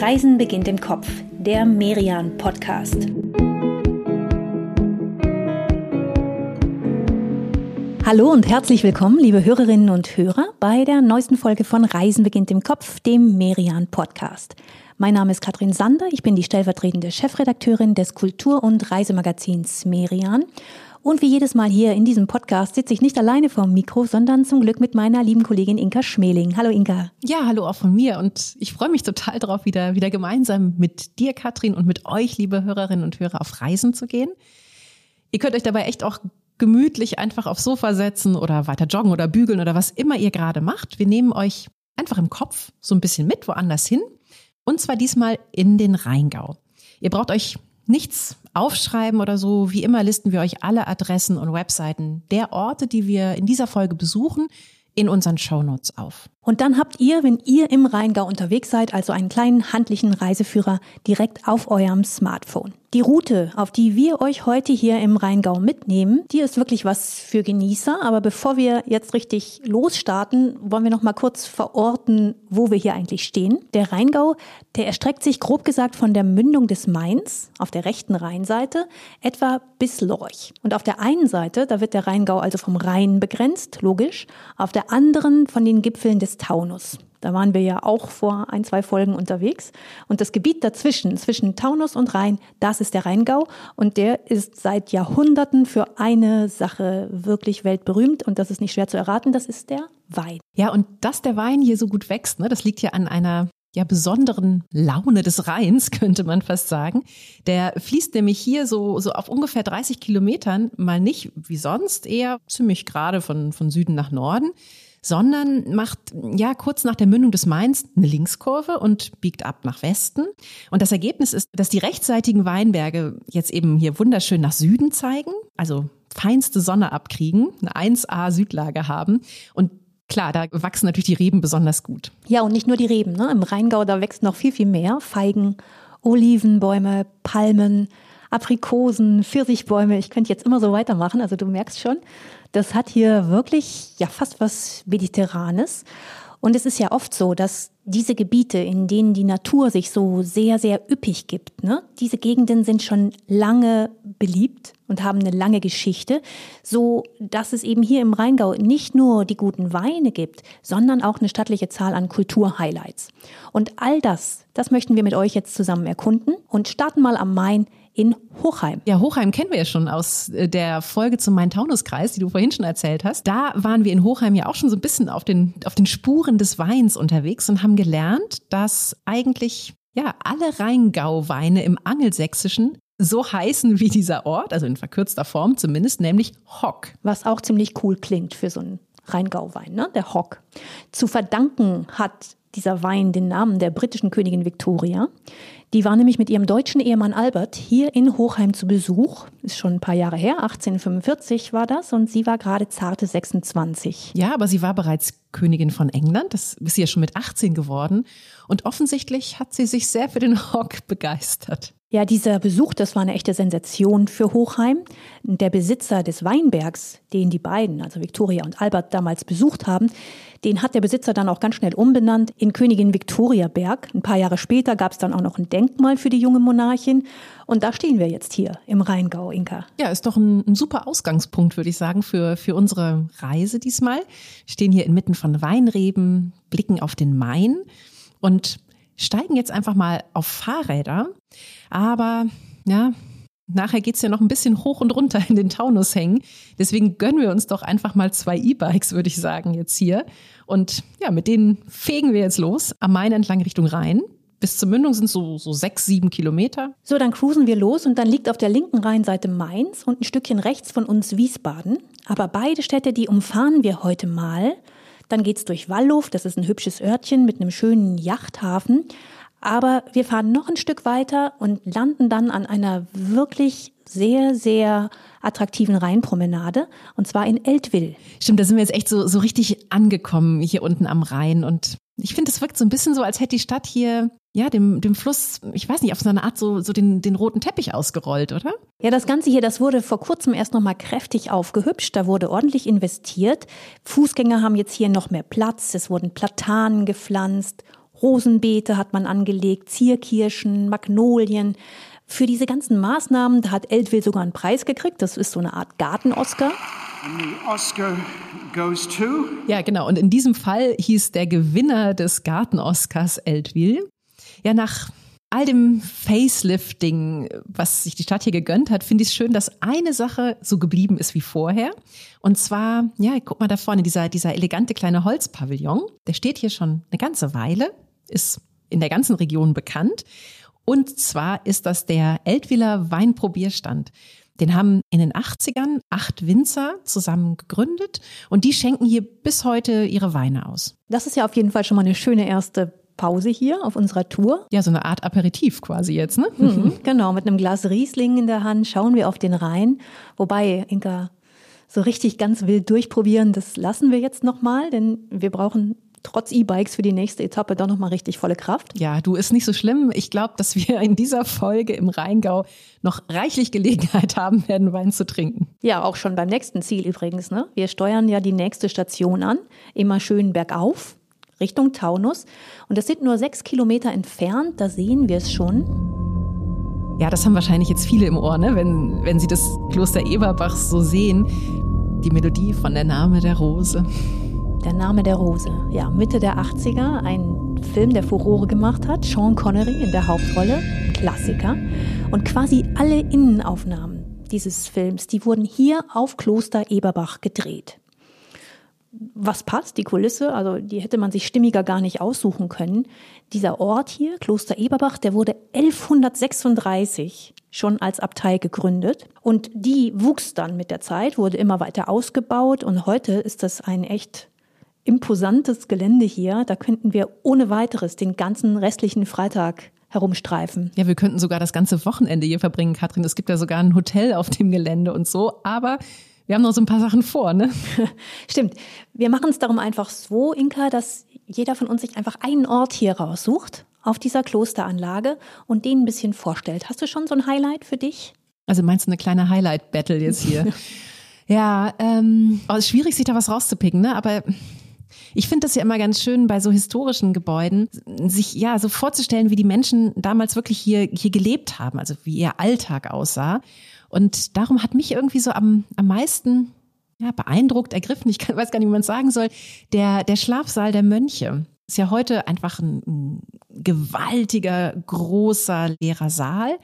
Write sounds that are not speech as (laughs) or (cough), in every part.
Reisen beginnt im Kopf, der Merian Podcast. Hallo und herzlich willkommen, liebe Hörerinnen und Hörer, bei der neuesten Folge von Reisen beginnt im Kopf, dem Merian Podcast. Mein Name ist Katrin Sander, ich bin die stellvertretende Chefredakteurin des Kultur- und Reisemagazins Merian und wie jedes Mal hier in diesem Podcast sitze ich nicht alleine vorm Mikro, sondern zum Glück mit meiner lieben Kollegin Inka Schmeling. Hallo Inka. Ja, hallo auch von mir. Und ich freue mich total drauf, wieder, wieder gemeinsam mit dir, Katrin, und mit euch, liebe Hörerinnen und Hörer, auf Reisen zu gehen. Ihr könnt euch dabei echt auch gemütlich einfach aufs Sofa setzen oder weiter joggen oder bügeln oder was immer ihr gerade macht. Wir nehmen euch einfach im Kopf so ein bisschen mit, woanders hin. Und zwar diesmal in den Rheingau. Ihr braucht euch nichts aufschreiben oder so. Wie immer listen wir euch alle Adressen und Webseiten der Orte, die wir in dieser Folge besuchen, in unseren Shownotes auf. Und dann habt ihr, wenn ihr im Rheingau unterwegs seid, also einen kleinen handlichen Reiseführer direkt auf eurem Smartphone. Die Route, auf die wir euch heute hier im Rheingau mitnehmen, die ist wirklich was für Genießer. Aber bevor wir jetzt richtig losstarten, wollen wir noch mal kurz verorten, wo wir hier eigentlich stehen. Der Rheingau, der erstreckt sich grob gesagt von der Mündung des Mains auf der rechten Rheinseite etwa bis Lorch. Und auf der einen Seite, da wird der Rheingau also vom Rhein begrenzt, logisch. Auf der anderen von den Gipfeln des Taunus. Da waren wir ja auch vor ein, zwei Folgen unterwegs. Und das Gebiet dazwischen, zwischen Taunus und Rhein, das ist der Rheingau. Und der ist seit Jahrhunderten für eine Sache wirklich weltberühmt. Und das ist nicht schwer zu erraten, das ist der Wein. Ja, und dass der Wein hier so gut wächst, ne, das liegt ja an einer ja besonderen Laune des Rheins, (laughs) könnte man fast sagen. Der fließt nämlich hier so, so auf ungefähr 30 Kilometern, mal nicht wie sonst, eher ziemlich gerade von, von Süden nach Norden, sondern macht ja kurz nach der Mündung des Mains eine Linkskurve und biegt ab nach Westen. Und das Ergebnis ist, dass die rechtsseitigen Weinberge jetzt eben hier wunderschön nach Süden zeigen, also feinste Sonne abkriegen, eine 1A Südlage haben und Klar, da wachsen natürlich die Reben besonders gut. Ja, und nicht nur die Reben. Ne? Im Rheingau, da wächst noch viel, viel mehr. Feigen, Olivenbäume, Palmen, Aprikosen, Pfirsichbäume. Ich könnte jetzt immer so weitermachen. Also du merkst schon, das hat hier wirklich ja fast was Mediterranes. Und es ist ja oft so, dass diese Gebiete, in denen die Natur sich so sehr, sehr üppig gibt, ne, diese Gegenden sind schon lange beliebt und haben eine lange Geschichte, so dass es eben hier im Rheingau nicht nur die guten Weine gibt, sondern auch eine stattliche Zahl an Kulturhighlights. Und all das, das möchten wir mit euch jetzt zusammen erkunden und starten mal am Main in Hochheim. Ja, Hochheim kennen wir ja schon aus äh, der Folge zum Main-Taunus-Kreis, die du vorhin schon erzählt hast. Da waren wir in Hochheim ja auch schon so ein bisschen auf den, auf den Spuren des Weins unterwegs und haben gelernt, dass eigentlich ja alle Rheingau-Weine im Angelsächsischen so heißen wie dieser Ort, also in verkürzter Form zumindest, nämlich Hock. Was auch ziemlich cool klingt für so einen Rheingau-Wein, ne? der Hock. Zu verdanken hat dieser Wein den Namen der britischen Königin Victoria. Die war nämlich mit ihrem deutschen Ehemann Albert hier in Hochheim zu Besuch. Ist schon ein paar Jahre her, 1845 war das und sie war gerade zarte 26. Ja, aber sie war bereits Königin von England, das ist sie ja schon mit 18 geworden und offensichtlich hat sie sich sehr für den Hock begeistert. Ja, dieser Besuch, das war eine echte Sensation für Hochheim. Der Besitzer des Weinbergs, den die beiden, also Victoria und Albert, damals besucht haben, den hat der Besitzer dann auch ganz schnell umbenannt in Königin Victoria Berg. Ein paar Jahre später gab es dann auch noch ein Denkmal für die junge Monarchin. Und da stehen wir jetzt hier im Rheingau, Inka. Ja, ist doch ein, ein super Ausgangspunkt, würde ich sagen, für, für unsere Reise diesmal. Wir stehen hier inmitten von Weinreben, blicken auf den Main und steigen jetzt einfach mal auf Fahrräder. Aber ja, nachher geht's ja noch ein bisschen hoch und runter in den Taunus hängen. Deswegen gönnen wir uns doch einfach mal zwei E-Bikes, würde ich sagen, jetzt hier. Und ja, mit denen fegen wir jetzt los am Main entlang Richtung Rhein. Bis zur Mündung sind so, so sechs, sieben Kilometer. So, dann cruisen wir los und dann liegt auf der linken Rheinseite Mainz und ein Stückchen rechts von uns Wiesbaden. Aber beide Städte, die umfahren wir heute mal. Dann geht's durch Wallhof, das ist ein hübsches Örtchen mit einem schönen Yachthafen. Aber wir fahren noch ein Stück weiter und landen dann an einer wirklich sehr, sehr attraktiven Rheinpromenade und zwar in Eltville. Stimmt, da sind wir jetzt echt so, so richtig angekommen hier unten am Rhein und ich finde, es wirkt so ein bisschen so, als hätte die Stadt hier ja, dem, dem Fluss, ich weiß nicht, auf so eine Art so, so den, den roten Teppich ausgerollt, oder? Ja, das Ganze hier, das wurde vor kurzem erst nochmal kräftig aufgehübscht. Da wurde ordentlich investiert. Fußgänger haben jetzt hier noch mehr Platz. Es wurden Platanen gepflanzt. Rosenbeete hat man angelegt, Zierkirschen, Magnolien. Für diese ganzen Maßnahmen, da hat Eltville sogar einen Preis gekriegt. Das ist so eine Art Garten-Oscar. Oscar goes to. Ja, genau. Und in diesem Fall hieß der Gewinner des Garten-Oscars Eltville. Ja, nach all dem Facelifting, was sich die Stadt hier gegönnt hat, finde ich es schön, dass eine Sache so geblieben ist wie vorher. Und zwar, ja, guck mal da vorne, dieser, dieser elegante kleine Holzpavillon, der steht hier schon eine ganze Weile, ist in der ganzen Region bekannt. Und zwar ist das der Eltwiller Weinprobierstand. Den haben in den 80ern acht Winzer zusammen gegründet und die schenken hier bis heute ihre Weine aus. Das ist ja auf jeden Fall schon mal eine schöne erste Pause hier auf unserer Tour. Ja, so eine Art Aperitif quasi jetzt, ne? Mhm, genau, mit einem Glas Riesling in der Hand schauen wir auf den Rhein. Wobei, Inka, so richtig ganz wild durchprobieren, das lassen wir jetzt nochmal, denn wir brauchen trotz E-Bikes für die nächste Etappe doch nochmal richtig volle Kraft. Ja, du ist nicht so schlimm. Ich glaube, dass wir in dieser Folge im Rheingau noch reichlich Gelegenheit haben werden, Wein zu trinken. Ja, auch schon beim nächsten Ziel übrigens. Ne? Wir steuern ja die nächste Station an, immer schön bergauf. Richtung Taunus. Und das sind nur sechs Kilometer entfernt, da sehen wir es schon. Ja, das haben wahrscheinlich jetzt viele im Ohr, ne? wenn, wenn sie das Kloster Eberbach so sehen. Die Melodie von Der Name der Rose. Der Name der Rose, ja, Mitte der 80er, ein Film, der Furore gemacht hat. Sean Connery in der Hauptrolle, Klassiker. Und quasi alle Innenaufnahmen dieses Films, die wurden hier auf Kloster Eberbach gedreht was passt, die Kulisse, also die hätte man sich stimmiger gar nicht aussuchen können. Dieser Ort hier, Kloster Eberbach, der wurde 1136 schon als Abtei gegründet und die wuchs dann mit der Zeit, wurde immer weiter ausgebaut und heute ist das ein echt imposantes Gelände hier. Da könnten wir ohne weiteres den ganzen restlichen Freitag herumstreifen. Ja, wir könnten sogar das ganze Wochenende hier verbringen, Katrin. Es gibt ja sogar ein Hotel auf dem Gelände und so, aber wir haben noch so ein paar Sachen vor, ne? (laughs) Stimmt. Wir machen es darum einfach so, Inka, dass jeder von uns sich einfach einen Ort hier raussucht auf dieser Klosteranlage und den ein bisschen vorstellt. Hast du schon so ein Highlight für dich? Also meinst du eine kleine Highlight-Battle jetzt hier? (laughs) ja, ähm, oh, es ist schwierig, sich da was rauszupicken, ne? Aber ich finde das ja immer ganz schön bei so historischen Gebäuden, sich ja so vorzustellen, wie die Menschen damals wirklich hier, hier gelebt haben, also wie ihr Alltag aussah. Und darum hat mich irgendwie so am, am meisten ja, beeindruckt, ergriffen, ich kann, weiß gar nicht, wie man es sagen soll, der, der Schlafsaal der Mönche. Ist ja heute einfach ein, ein gewaltiger, großer, leerer Saal,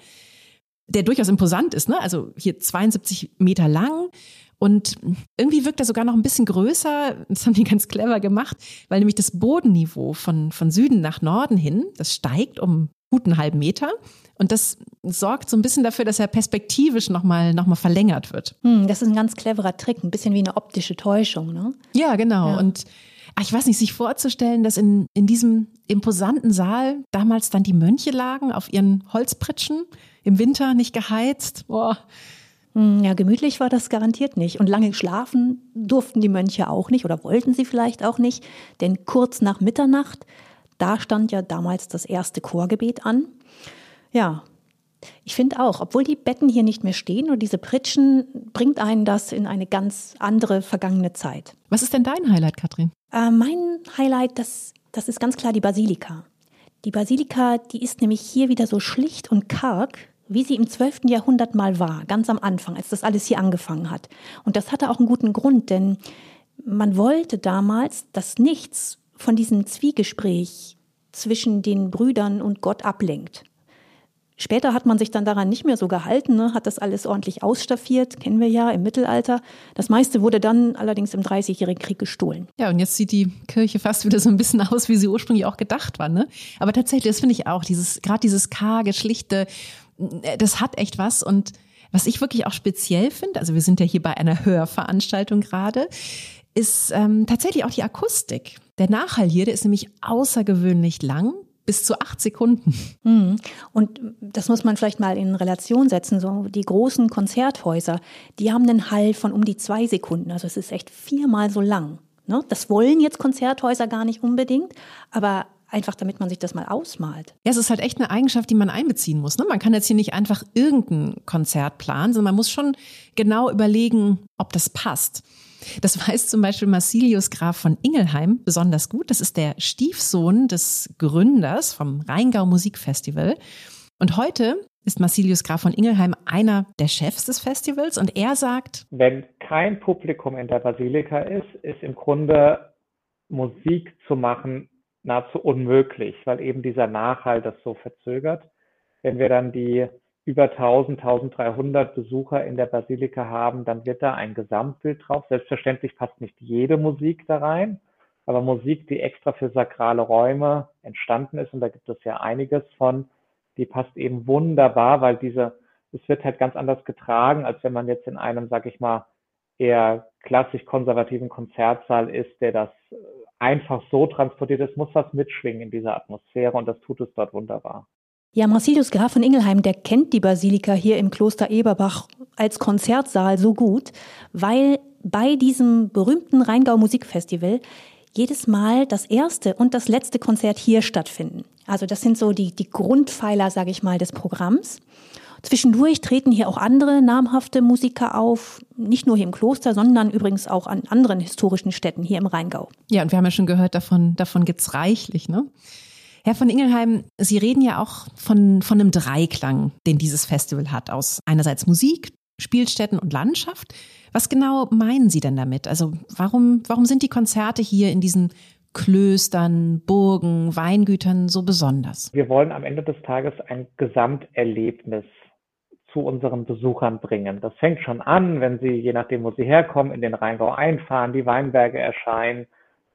der durchaus imposant ist, ne? Also hier 72 Meter lang, und irgendwie wirkt er sogar noch ein bisschen größer. Das haben die ganz clever gemacht, weil nämlich das Bodenniveau von, von Süden nach Norden hin, das steigt um guten halben Meter. Und das sorgt so ein bisschen dafür, dass er perspektivisch nochmal noch mal verlängert wird. Hm, das ist ein ganz cleverer Trick, ein bisschen wie eine optische Täuschung, ne? Ja, genau. Ja. Und ach, ich weiß nicht, sich vorzustellen, dass in, in diesem imposanten Saal damals dann die Mönche lagen auf ihren Holzpritschen, im Winter nicht geheizt. Boah. Hm, ja, gemütlich war das garantiert nicht. Und lange schlafen durften die Mönche auch nicht oder wollten sie vielleicht auch nicht. Denn kurz nach Mitternacht, da stand ja damals das erste Chorgebet an. Ja, ich finde auch, obwohl die Betten hier nicht mehr stehen und diese Pritschen, bringt einen das in eine ganz andere vergangene Zeit. Was ist denn dein Highlight, Katrin? Äh, mein Highlight, das, das ist ganz klar die Basilika. Die Basilika, die ist nämlich hier wieder so schlicht und karg, wie sie im 12. Jahrhundert mal war, ganz am Anfang, als das alles hier angefangen hat. Und das hatte auch einen guten Grund, denn man wollte damals, dass nichts von diesem Zwiegespräch zwischen den Brüdern und Gott ablenkt. Später hat man sich dann daran nicht mehr so gehalten, ne? hat das alles ordentlich ausstaffiert, kennen wir ja im Mittelalter. Das meiste wurde dann allerdings im Dreißigjährigen Krieg gestohlen. Ja, und jetzt sieht die Kirche fast wieder so ein bisschen aus, wie sie ursprünglich auch gedacht war. Ne? Aber tatsächlich, das finde ich auch, dieses gerade dieses karge, schlichte, das hat echt was. Und was ich wirklich auch speziell finde, also wir sind ja hier bei einer Hörveranstaltung gerade, ist ähm, tatsächlich auch die Akustik. Der Nachhall hier, der ist nämlich außergewöhnlich lang bis zu acht Sekunden. Mhm. Und das muss man vielleicht mal in Relation setzen. So die großen Konzerthäuser, die haben einen Hall von um die zwei Sekunden. Also es ist echt viermal so lang. Ne? Das wollen jetzt Konzerthäuser gar nicht unbedingt, aber einfach damit man sich das mal ausmalt. Ja, es ist halt echt eine Eigenschaft, die man einbeziehen muss. Ne? Man kann jetzt hier nicht einfach irgendein Konzert planen, sondern man muss schon genau überlegen, ob das passt. Das (laughs) weiß zum Beispiel Marsilius Graf von Ingelheim besonders gut. Das ist der Stiefsohn des Gründers vom Rheingau Musikfestival. Und heute ist Marsilius Graf von Ingelheim einer der Chefs des Festivals und er sagt, wenn kein Publikum in der Basilika ist, ist im Grunde Musik zu machen nahezu unmöglich, weil eben dieser Nachhall das so verzögert. Wenn wir dann die über 1000, 1300 Besucher in der Basilika haben, dann wird da ein Gesamtbild drauf. Selbstverständlich passt nicht jede Musik da rein, aber Musik, die extra für sakrale Räume entstanden ist, und da gibt es ja einiges von, die passt eben wunderbar, weil diese, es wird halt ganz anders getragen, als wenn man jetzt in einem, sag ich mal, eher klassisch konservativen Konzertsaal ist, der das einfach so transportiert. Es muss was mitschwingen in dieser Atmosphäre und das tut es dort wunderbar. Ja, Marcilius Graf von Ingelheim, der kennt die Basilika hier im Kloster Eberbach als Konzertsaal so gut, weil bei diesem berühmten Rheingau Musikfestival jedes Mal das erste und das letzte Konzert hier stattfinden. Also das sind so die, die Grundpfeiler, sage ich mal, des Programms. Zwischendurch treten hier auch andere namhafte Musiker auf, nicht nur hier im Kloster, sondern übrigens auch an anderen historischen Städten hier im Rheingau. Ja, und wir haben ja schon gehört, davon, davon gibt's reichlich, ne? Herr von Ingelheim, Sie reden ja auch von, von einem Dreiklang, den dieses Festival hat, aus einerseits Musik, Spielstätten und Landschaft. Was genau meinen Sie denn damit? Also warum, warum sind die Konzerte hier in diesen Klöstern, Burgen, Weingütern so besonders? Wir wollen am Ende des Tages ein Gesamterlebnis zu unseren Besuchern bringen. Das fängt schon an, wenn sie, je nachdem, wo sie herkommen, in den Rheingau einfahren, die Weinberge erscheinen,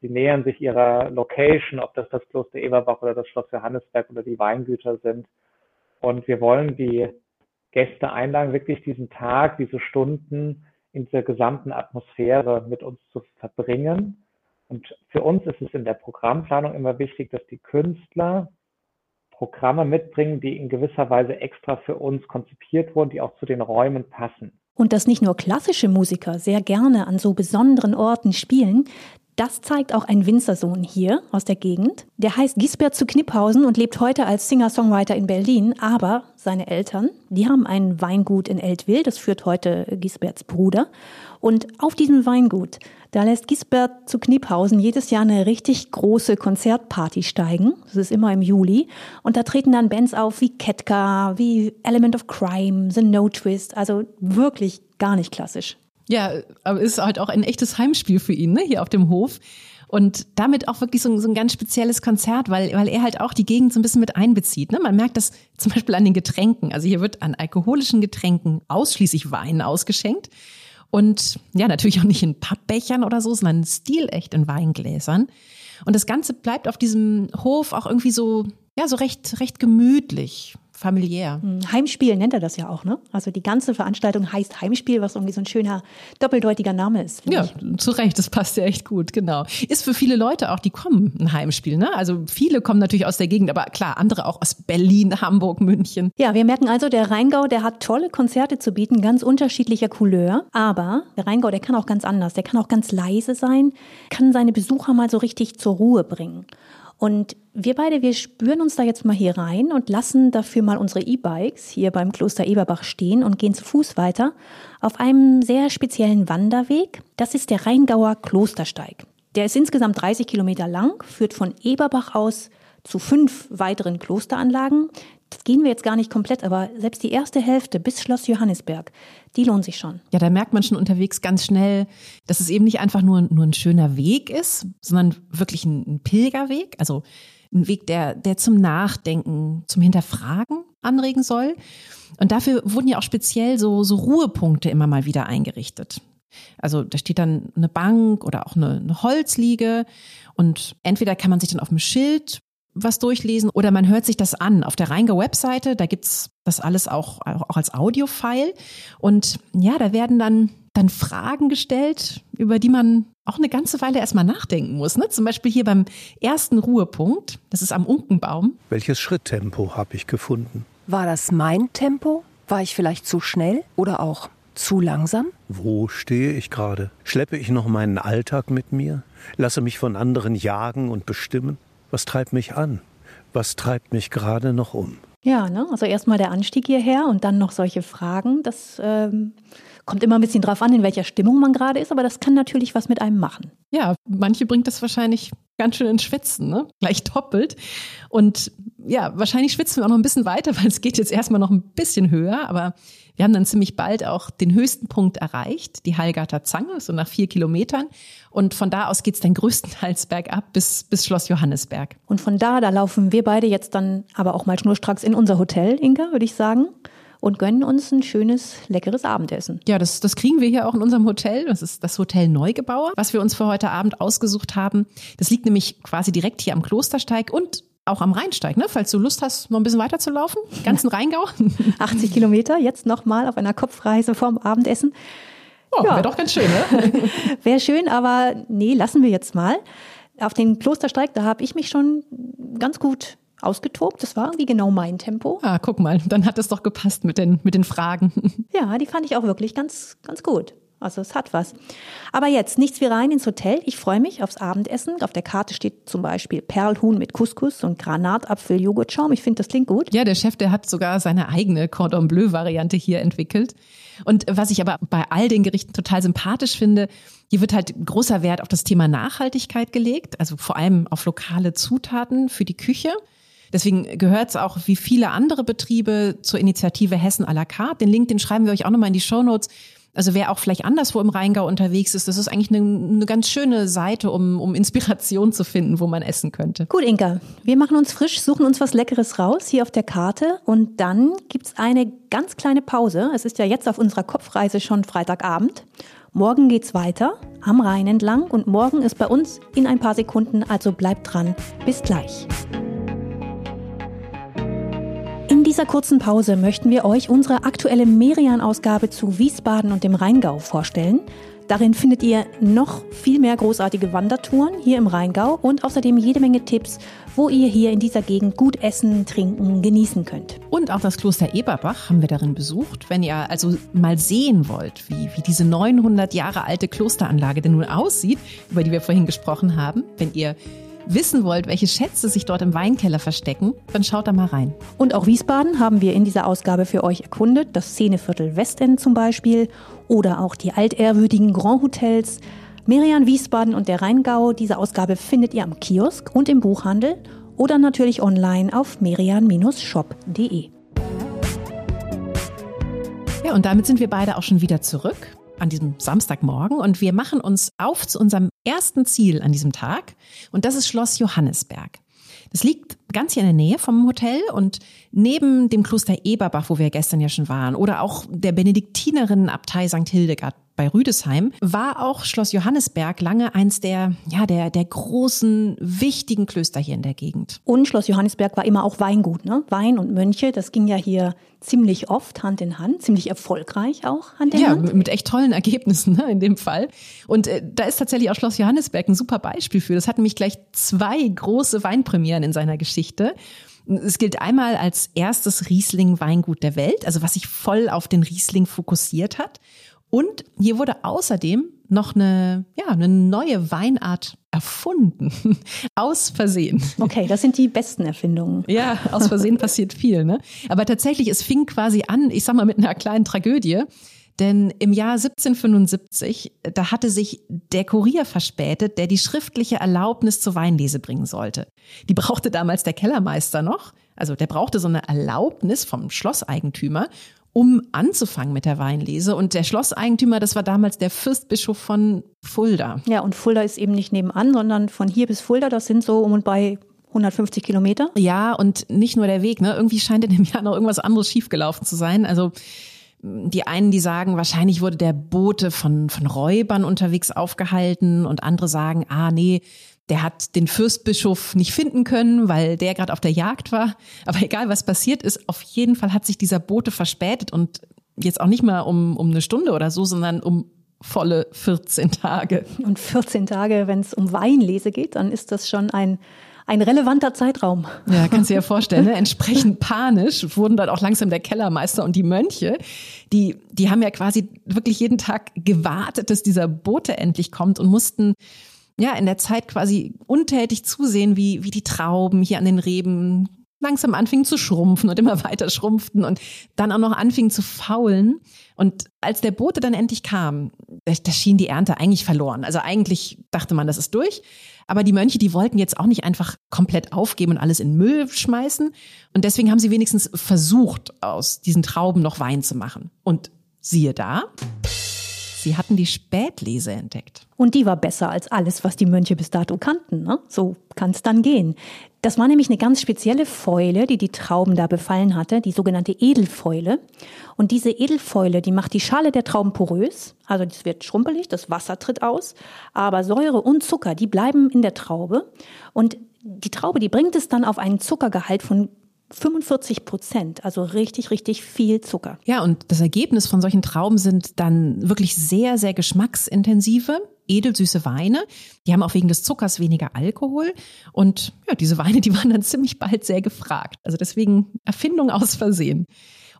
sie nähern sich ihrer Location, ob das das Kloster Eberbach oder das Schloss Johannesberg oder die Weingüter sind. Und wir wollen die Gäste einladen, wirklich diesen Tag, diese Stunden in dieser gesamten Atmosphäre mit uns zu verbringen. Und für uns ist es in der Programmplanung immer wichtig, dass die Künstler Programme mitbringen, die in gewisser Weise extra für uns konzipiert wurden, die auch zu den Räumen passen. Und dass nicht nur klassische Musiker sehr gerne an so besonderen Orten spielen, das zeigt auch ein Winzersohn hier aus der Gegend. Der heißt Gisbert zu Kniphausen und lebt heute als Singer-Songwriter in Berlin. Aber seine Eltern, die haben ein Weingut in Eltville, das führt heute Gisberts Bruder. Und auf diesem Weingut, da lässt Gisbert zu Kniphausen jedes Jahr eine richtig große Konzertparty steigen. Das ist immer im Juli. Und da treten dann Bands auf wie Ketka, wie Element of Crime, The No Twist. Also wirklich gar nicht klassisch. Ja, aber ist halt auch ein echtes Heimspiel für ihn, ne, hier auf dem Hof. Und damit auch wirklich so, so ein ganz spezielles Konzert, weil, weil er halt auch die Gegend so ein bisschen mit einbezieht. Ne? Man merkt das zum Beispiel an den Getränken. Also hier wird an alkoholischen Getränken ausschließlich Wein ausgeschenkt. Und ja, natürlich auch nicht in Pappbechern oder so, sondern stilecht in Weingläsern. Und das Ganze bleibt auf diesem Hof auch irgendwie so, ja, so recht, recht gemütlich familiär. Hm, Heimspiel nennt er das ja auch, ne? Also die ganze Veranstaltung heißt Heimspiel, was irgendwie so ein schöner doppeldeutiger Name ist. Ja, ich. zu Recht, das passt ja echt gut, genau. Ist für viele Leute auch, die kommen, ein Heimspiel, ne? Also viele kommen natürlich aus der Gegend, aber klar, andere auch aus Berlin, (laughs) Hamburg, München. Ja, wir merken also, der Rheingau, der hat tolle Konzerte zu bieten, ganz unterschiedlicher Couleur. Aber der Rheingau, der kann auch ganz anders. Der kann auch ganz leise sein, kann seine Besucher mal so richtig zur Ruhe bringen. Und wir beide, wir spüren uns da jetzt mal hier rein und lassen dafür mal unsere E-Bikes hier beim Kloster Eberbach stehen und gehen zu Fuß weiter auf einem sehr speziellen Wanderweg. Das ist der Rheingauer Klostersteig. Der ist insgesamt 30 Kilometer lang, führt von Eberbach aus zu fünf weiteren Klosteranlagen. Das gehen wir jetzt gar nicht komplett, aber selbst die erste Hälfte bis Schloss Johannisberg, die lohnt sich schon. Ja, da merkt man schon unterwegs ganz schnell, dass es eben nicht einfach nur, nur ein schöner Weg ist, sondern wirklich ein, ein Pilgerweg. Also ein Weg, der, der zum Nachdenken, zum Hinterfragen anregen soll. Und dafür wurden ja auch speziell so, so Ruhepunkte immer mal wieder eingerichtet. Also da steht dann eine Bank oder auch eine, eine Holzliege und entweder kann man sich dann auf dem Schild was durchlesen oder man hört sich das an. Auf der Rheingau Webseite, da gibt's das alles auch, auch als Audiofile. Und ja, da werden dann, dann Fragen gestellt, über die man auch eine ganze Weile erstmal nachdenken muss. Ne? Zum Beispiel hier beim ersten Ruhepunkt, das ist am Unkenbaum. Welches Schritttempo habe ich gefunden? War das mein Tempo? War ich vielleicht zu schnell oder auch zu langsam? Wo stehe ich gerade? Schleppe ich noch meinen Alltag mit mir? Lasse mich von anderen jagen und bestimmen? Was treibt mich an? Was treibt mich gerade noch um? Ja, ne? also erstmal der Anstieg hierher und dann noch solche Fragen. Das ähm, Kommt immer ein bisschen drauf an, in welcher Stimmung man gerade ist, aber das kann natürlich was mit einem machen. Ja, manche bringt das wahrscheinlich ganz schön ins Schwitzen, ne? Gleich doppelt. Und ja, wahrscheinlich schwitzen wir auch noch ein bisschen weiter, weil es geht jetzt erstmal noch ein bisschen höher, aber wir haben dann ziemlich bald auch den höchsten Punkt erreicht, die Hallgarter Zange, so nach vier Kilometern. Und von da aus geht's dann (laughs) größtenteils bergab bis, bis Schloss Johannesberg. Und von da, da laufen wir beide jetzt dann aber auch mal schnurstracks in unser Hotel, Inka, würde ich sagen und gönnen uns ein schönes, leckeres Abendessen. Ja, das, das kriegen wir hier auch in unserem Hotel. Das ist das Hotel Neugebauer, was wir uns für heute Abend ausgesucht haben. Das liegt nämlich quasi direkt hier am Klostersteig und auch am Rheinsteig, ne? falls du Lust hast, noch ein bisschen weiter zu laufen. Ganzen (laughs) Rheingau. 80 Kilometer, jetzt nochmal auf einer Kopfreise vorm Abendessen. Oh, ja. wäre doch ganz schön, ne? (laughs) wäre schön, aber nee, lassen wir jetzt mal. Auf den Klostersteig, da habe ich mich schon ganz gut ausgetobt. Das war irgendwie genau mein Tempo. Ah, guck mal, dann hat es doch gepasst mit den, mit den Fragen. Ja, die fand ich auch wirklich ganz, ganz gut. Also es hat was. Aber jetzt nichts wie rein ins Hotel. Ich freue mich aufs Abendessen. Auf der Karte steht zum Beispiel Perlhuhn mit Couscous und Granatapfel-Joghurtschaum. Ich finde, das klingt gut. Ja, der Chef, der hat sogar seine eigene Cordon Bleu-Variante hier entwickelt. Und was ich aber bei all den Gerichten total sympathisch finde, hier wird halt großer Wert auf das Thema Nachhaltigkeit gelegt, also vor allem auf lokale Zutaten für die Küche. Deswegen gehört es auch wie viele andere Betriebe zur Initiative Hessen à la carte. Den Link, den schreiben wir euch auch nochmal in die Show Notes. Also wer auch vielleicht anderswo im Rheingau unterwegs ist, das ist eigentlich eine, eine, ganz schöne Seite, um, um Inspiration zu finden, wo man essen könnte. Gut, Inka, wir machen uns frisch, suchen uns was Leckeres raus hier auf der Karte und dann gibt's eine ganz kleine Pause. Es ist ja jetzt auf unserer Kopfreise schon Freitagabend. Morgen geht's weiter am Rhein entlang und morgen ist bei uns in ein paar Sekunden, also bleibt dran. Bis gleich. In dieser kurzen Pause möchten wir euch unsere aktuelle Merian-Ausgabe zu Wiesbaden und dem Rheingau vorstellen. Darin findet ihr noch viel mehr großartige Wandertouren hier im Rheingau und außerdem jede Menge Tipps, wo ihr hier in dieser Gegend gut essen, trinken, genießen könnt. Und auch das Kloster Eberbach haben wir darin besucht. Wenn ihr also mal sehen wollt, wie, wie diese 900 Jahre alte Klosteranlage denn nun aussieht, über die wir vorhin gesprochen haben, wenn ihr wissen wollt, welche Schätze sich dort im Weinkeller verstecken, dann schaut da mal rein. Und auch Wiesbaden haben wir in dieser Ausgabe für euch erkundet. Das Szeneviertel Westend zum Beispiel oder auch die altehrwürdigen Grand Hotels. Merian Wiesbaden und der Rheingau. Diese Ausgabe findet ihr am Kiosk und im Buchhandel oder natürlich online auf merian-shop.de. Ja, und damit sind wir beide auch schon wieder zurück an diesem Samstagmorgen und wir machen uns auf zu unserem ersten Ziel an diesem Tag und das ist Schloss Johannesberg. Das liegt ganz hier in der Nähe vom Hotel und neben dem Kloster Eberbach, wo wir gestern ja schon waren, oder auch der Benediktinerinnenabtei St. Hildegard bei Rüdesheim, war auch Schloss Johannesberg lange eins der, ja, der, der großen, wichtigen Klöster hier in der Gegend. Und Schloss Johannesberg war immer auch Weingut, ne? Wein und Mönche, das ging ja hier ziemlich oft Hand in Hand, ziemlich erfolgreich auch Hand in ja, Hand. Ja, mit echt tollen Ergebnissen ne, in dem Fall. Und äh, da ist tatsächlich auch Schloss Johannesberg ein super Beispiel für. Das hat nämlich gleich zwei große Weinpremieren in seiner Geschichte. Es gilt einmal als erstes Riesling-Weingut der Welt, also was sich voll auf den Riesling fokussiert hat. Und hier wurde außerdem noch eine, ja, eine neue Weinart erfunden. (laughs) aus Versehen. Okay, das sind die besten Erfindungen. Ja, aus Versehen passiert viel, ne? Aber tatsächlich, es fing quasi an, ich sag mal, mit einer kleinen Tragödie. Denn im Jahr 1775, da hatte sich der Kurier verspätet, der die schriftliche Erlaubnis zur Weinlese bringen sollte. Die brauchte damals der Kellermeister noch. Also der brauchte so eine Erlaubnis vom Schlosseigentümer um anzufangen mit der Weinlese. Und der Schlosseigentümer, das war damals der Fürstbischof von Fulda. Ja, und Fulda ist eben nicht nebenan, sondern von hier bis Fulda, das sind so um und bei 150 Kilometer. Ja, und nicht nur der Weg, ne? Irgendwie scheint in dem (laughs) Jahr noch irgendwas anderes schiefgelaufen zu sein. Also die einen, die sagen, wahrscheinlich wurde der Bote von, von Räubern unterwegs aufgehalten und andere sagen, ah nee, der hat den Fürstbischof nicht finden können, weil der gerade auf der Jagd war. Aber egal, was passiert ist, auf jeden Fall hat sich dieser Bote verspätet und jetzt auch nicht mal um, um eine Stunde oder so, sondern um volle 14 Tage. Und 14 Tage, wenn es um Weinlese geht, dann ist das schon ein ein relevanter Zeitraum. Ja, (laughs) kannst du dir vorstellen. Ne? Entsprechend panisch wurden dann auch langsam der Kellermeister und die Mönche, die, die haben ja quasi wirklich jeden Tag gewartet, dass dieser Bote endlich kommt und mussten ja, in der Zeit quasi untätig zusehen, wie, wie die Trauben hier an den Reben langsam anfingen zu schrumpfen und immer (laughs) weiter schrumpften und dann auch noch anfingen zu faulen. Und als der Bote dann endlich kam, da, da schien die Ernte eigentlich verloren. Also eigentlich dachte man, das ist durch. Aber die Mönche, die wollten jetzt auch nicht einfach komplett aufgeben und alles in Müll schmeißen. Und deswegen haben sie wenigstens versucht, aus diesen Trauben noch Wein zu machen. Und siehe da, sie hatten die Spätlese entdeckt. Und die war besser als alles, was die Mönche bis dato kannten. Ne? So kann es dann gehen. Das war nämlich eine ganz spezielle Fäule, die die Trauben da befallen hatte, die sogenannte Edelfäule. Und diese Edelfäule, die macht die Schale der Trauben porös, also das wird schrumpelig, das Wasser tritt aus, aber Säure und Zucker, die bleiben in der Traube. Und die Traube, die bringt es dann auf einen Zuckergehalt von 45 Prozent, also richtig, richtig viel Zucker. Ja, und das Ergebnis von solchen Trauben sind dann wirklich sehr, sehr geschmacksintensive, edelsüße Weine. Die haben auch wegen des Zuckers weniger Alkohol. Und ja, diese Weine, die waren dann ziemlich bald sehr gefragt. Also deswegen Erfindung aus Versehen.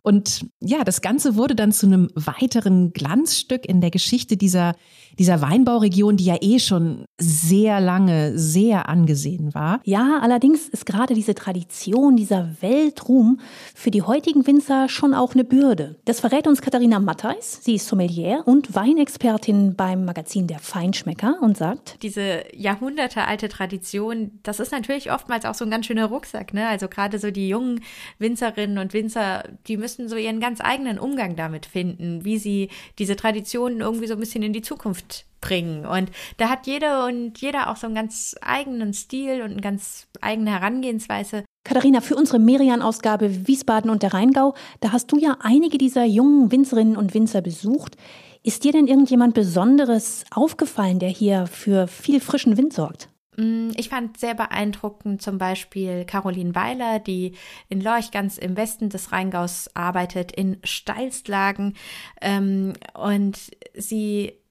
Und ja, das Ganze wurde dann zu einem weiteren Glanzstück in der Geschichte dieser, dieser Weinbauregion, die ja eh schon sehr lange sehr angesehen war. Ja, allerdings ist gerade diese Tradition, dieser Weltruhm für die heutigen Winzer schon auch eine Bürde. Das verrät uns Katharina Mattheis. Sie ist Sommelier und Weinexpertin beim Magazin Der Feinschmecker und sagt, diese jahrhundertealte Tradition, das ist natürlich oftmals auch so ein ganz schöner Rucksack. Ne? Also gerade so die jungen Winzerinnen und Winzer, die müssen müssten so ihren ganz eigenen Umgang damit finden, wie sie diese Traditionen irgendwie so ein bisschen in die Zukunft bringen. Und da hat jeder und jeder auch so einen ganz eigenen Stil und eine ganz eigene Herangehensweise. Katharina, für unsere Merian-Ausgabe Wiesbaden und der Rheingau, da hast du ja einige dieser jungen Winzerinnen und Winzer besucht. Ist dir denn irgendjemand Besonderes aufgefallen, der hier für viel frischen Wind sorgt? Mm, ich fand sehr beeindruckend zum Beispiel Caroline Weiler, die in Lorch ganz im Westen des Rheingaus arbeitet, in Steilstlagen. Ähm, und sie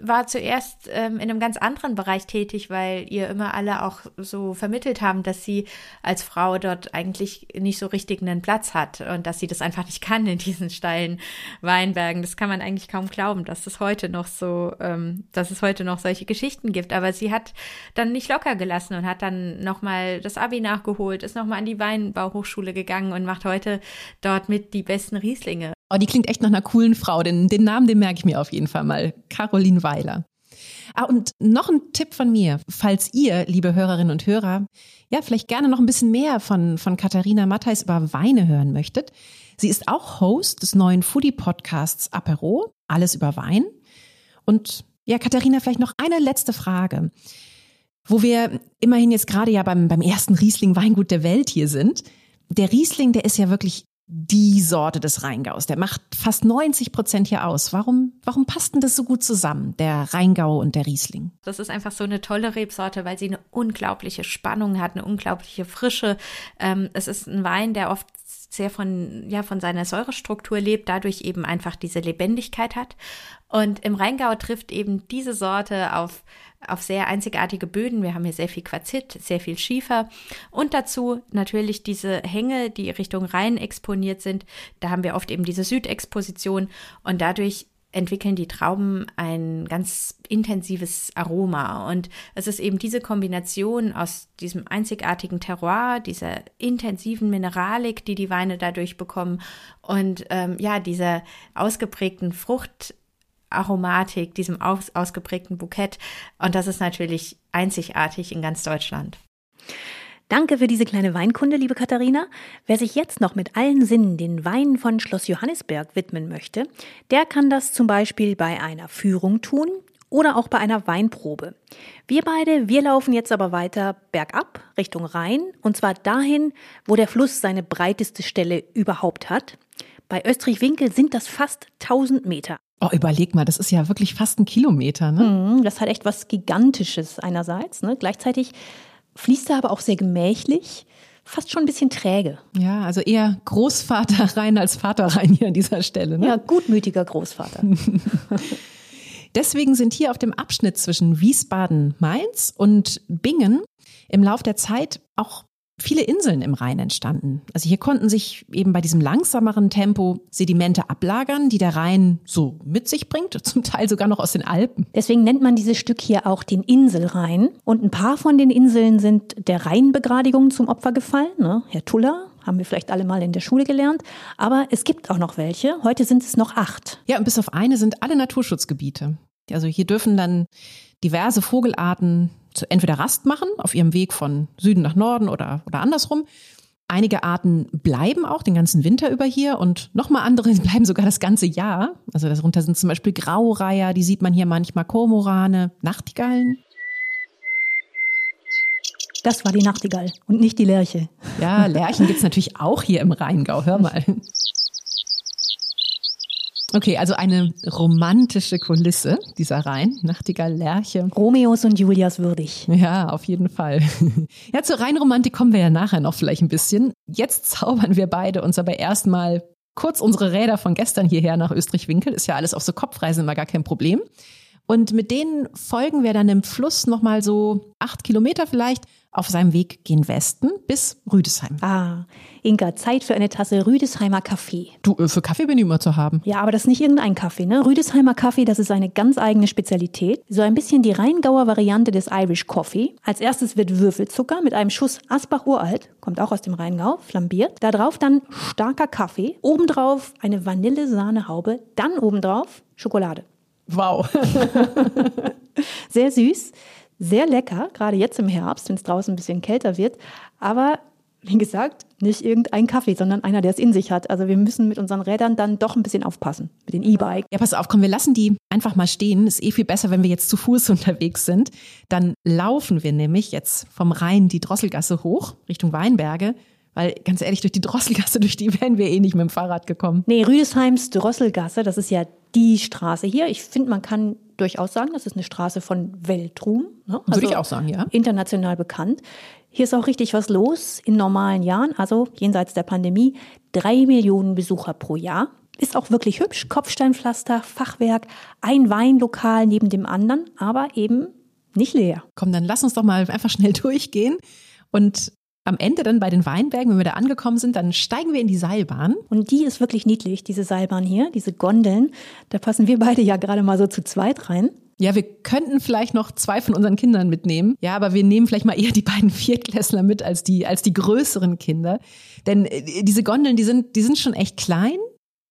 war zuerst ähm, in einem ganz anderen Bereich tätig, weil ihr immer alle auch so vermittelt haben, dass sie als Frau dort eigentlich nicht so richtig einen Platz hat und dass sie das einfach nicht kann in diesen steilen Weinbergen. Das kann man eigentlich kaum glauben, dass es heute noch so, ähm, dass es heute noch solche Geschichten gibt. Aber sie hat dann nicht locker gelassen und hat dann nochmal das Abi nachgeholt, ist nochmal an die Weinbauhochschule gegangen und macht heute dort mit die besten Rieslinge. Oh, die klingt echt nach einer coolen Frau. Den, den Namen, den merke ich mir auf jeden Fall mal. Caroline Weiler. Ah, und noch ein Tipp von mir. Falls ihr, liebe Hörerinnen und Hörer, ja, vielleicht gerne noch ein bisschen mehr von, von Katharina Matthijs über Weine hören möchtet. Sie ist auch Host des neuen Foodie-Podcasts Apero. Alles über Wein. Und ja, Katharina, vielleicht noch eine letzte Frage. Wo wir immerhin jetzt gerade ja beim, beim ersten Riesling-Weingut der Welt hier sind. Der Riesling, der ist ja wirklich die Sorte des Rheingaus. Der macht fast 90 Prozent hier aus. Warum, warum passt denn das so gut zusammen, der Rheingau und der Riesling? Das ist einfach so eine tolle Rebsorte, weil sie eine unglaubliche Spannung hat, eine unglaubliche Frische. Ähm, es ist ein Wein, der oft sehr von, ja, von seiner Säurestruktur lebt, dadurch eben einfach diese Lebendigkeit hat. Und im Rheingau trifft eben diese Sorte auf auf sehr einzigartige Böden. Wir haben hier sehr viel Quarzit, sehr viel Schiefer und dazu natürlich diese Hänge, die Richtung Rhein exponiert sind. Da haben wir oft eben diese Südexposition und dadurch entwickeln die Trauben ein ganz intensives Aroma. Und es ist eben diese Kombination aus diesem einzigartigen Terroir, dieser intensiven Mineralik, die die Weine dadurch bekommen und ähm, ja, dieser ausgeprägten Frucht Aromatik, diesem aus, ausgeprägten Bukett. Und das ist natürlich einzigartig in ganz Deutschland. Danke für diese kleine Weinkunde, liebe Katharina. Wer sich jetzt noch mit allen Sinnen den Weinen von Schloss Johannisberg widmen möchte, der kann das zum Beispiel bei einer Führung tun oder auch bei einer Weinprobe. Wir beide, wir laufen jetzt aber weiter bergab Richtung Rhein und zwar dahin, wo der Fluss seine breiteste Stelle überhaupt hat. Bei Österreich-Winkel sind das fast 1000 Meter. Oh, überleg mal, das ist ja wirklich fast ein Kilometer, ne? Mhm, das hat echt was Gigantisches einerseits. Ne? Gleichzeitig fließt er aber auch sehr gemächlich, fast schon ein bisschen träge. Ja, also eher Großvater (laughs) rein als Vater rein hier an dieser Stelle. Ne? Ja, gutmütiger Großvater. (laughs) (laughs) Deswegen sind hier auf dem Abschnitt zwischen Wiesbaden-Mainz und Bingen im Lauf der Zeit auch viele Inseln im Rhein entstanden. Also hier konnten sich eben bei diesem langsameren Tempo Sedimente ablagern, die der Rhein so mit sich bringt, (laughs) zum Teil sogar noch aus den Alpen. Deswegen nennt man dieses Stück hier auch den Inselrhein. Und ein paar von den Inseln sind der Rheinbegradigung zum Opfer gefallen. Ne? Herr Tuller, haben wir vielleicht alle mal in der Schule gelernt. Aber es gibt auch noch welche. Heute sind es noch acht. Ja, und bis auf eine sind alle Naturschutzgebiete. Also hier dürfen dann diverse Vogelarten entweder Rast machen auf ihrem Weg von Süden nach Norden oder, oder andersrum. Einige Arten bleiben auch den ganzen Winter über hier und nochmal andere (laughs) bleiben sogar das ganze Jahr. Also darunter sind zum Beispiel Graureiher, die sieht man hier manchmal, Kormorane, Nachtigallen. Das war die Nachtigall und nicht die Lerche. Ja, Lerchen gibt's natürlich auch hier im Rheingau. Hör mal. Okay, also eine romantische Kulisse, dieser Rhein, Nachtigall, Lerche. Romeos und Julias würdig. Ja, auf jeden Fall. Ja, zur Rheinromantik kommen wir ja nachher noch vielleicht ein bisschen. Jetzt zaubern wir beide uns aber erstmal kurz unsere Räder von gestern hierher nach Österreich-Winkel. Ist ja alles auf so Kopfreisen immer gar kein Problem. Und mit denen folgen wir dann im Fluss nochmal so acht Kilometer vielleicht auf seinem Weg gen Westen bis Rüdesheim. Ah, Inka, Zeit für eine Tasse Rüdesheimer Kaffee. Du, äh, für Kaffee bin ich immer zu haben. Ja, aber das ist nicht irgendein Kaffee, ne? Rüdesheimer Kaffee, das ist eine ganz eigene Spezialität. So ein bisschen die Rheingauer Variante des Irish Coffee. Als erstes wird Würfelzucker mit einem Schuss Asbach Uralt, kommt auch aus dem Rheingau, flambiert. Da drauf dann starker Kaffee, obendrauf eine Vanillesahnehaube, dann obendrauf Schokolade. Wow. (laughs) Sehr süß, sehr lecker, gerade jetzt im Herbst, wenn es draußen ein bisschen kälter wird. Aber wie gesagt, nicht irgendein Kaffee, sondern einer, der es in sich hat. Also wir müssen mit unseren Rädern dann doch ein bisschen aufpassen, mit den E-Bike. Ja, pass auf, komm, wir lassen die einfach mal stehen. Ist eh viel besser, wenn wir jetzt zu Fuß (laughs) unterwegs sind. Dann laufen wir nämlich jetzt vom Rhein die Drosselgasse hoch Richtung Weinberge. Weil ganz ehrlich, durch die Drosselgasse, (laughs) durch die wären wir eh nicht mit dem Fahrrad gekommen. Nee, Rüdesheims Drosselgasse, das ist ja die Straße hier. Ich finde, man kann durchaus sagen, das ist eine Straße von Weltruhm. Ne? Also Würde ich auch sagen, ja. International bekannt. Hier ist auch richtig was los in normalen Jahren, also jenseits der Pandemie. Drei Millionen Besucher pro Jahr. Ist auch wirklich hübsch. Kopfsteinpflaster, Fachwerk, ein Weinlokal neben dem anderen, aber eben nicht leer. Komm, dann lass uns doch mal einfach schnell (laughs) durchgehen und am Ende dann bei den Weinbergen, wenn wir da angekommen sind, dann steigen wir in die Seilbahn. Und die ist wirklich niedlich, diese Seilbahn hier, diese Gondeln. Da passen wir beide ja gerade mal so zu zweit rein. Ja, wir könnten vielleicht noch zwei von unseren Kindern mitnehmen. Ja, aber wir nehmen vielleicht mal (laughs) eher die beiden Viertklässler mit als die, als die größeren Kinder. Denn äh, diese Gondeln, die sind, die sind schon echt klein,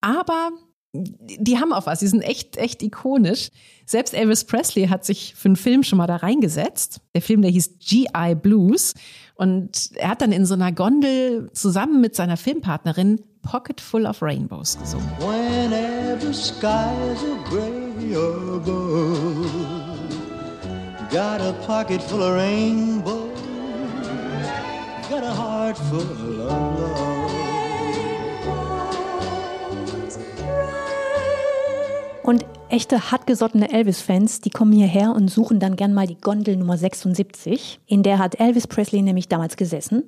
aber die haben auch was. Die sind echt, echt ikonisch. Selbst Elvis Presley hat sich für einen Film schon mal da reingesetzt. Der Film, der hieß GI Blues. Und er hat dann in so einer Gondel zusammen mit seiner Filmpartnerin Pocket Full of Rainbows gesungen. Whenever skies are gray or gold, got a pocket full of rainbows, got a heart full of love. Und echte hartgesottene Elvis-Fans, die kommen hierher und suchen dann gern mal die Gondel Nummer 76. In der hat Elvis Presley nämlich damals gesessen.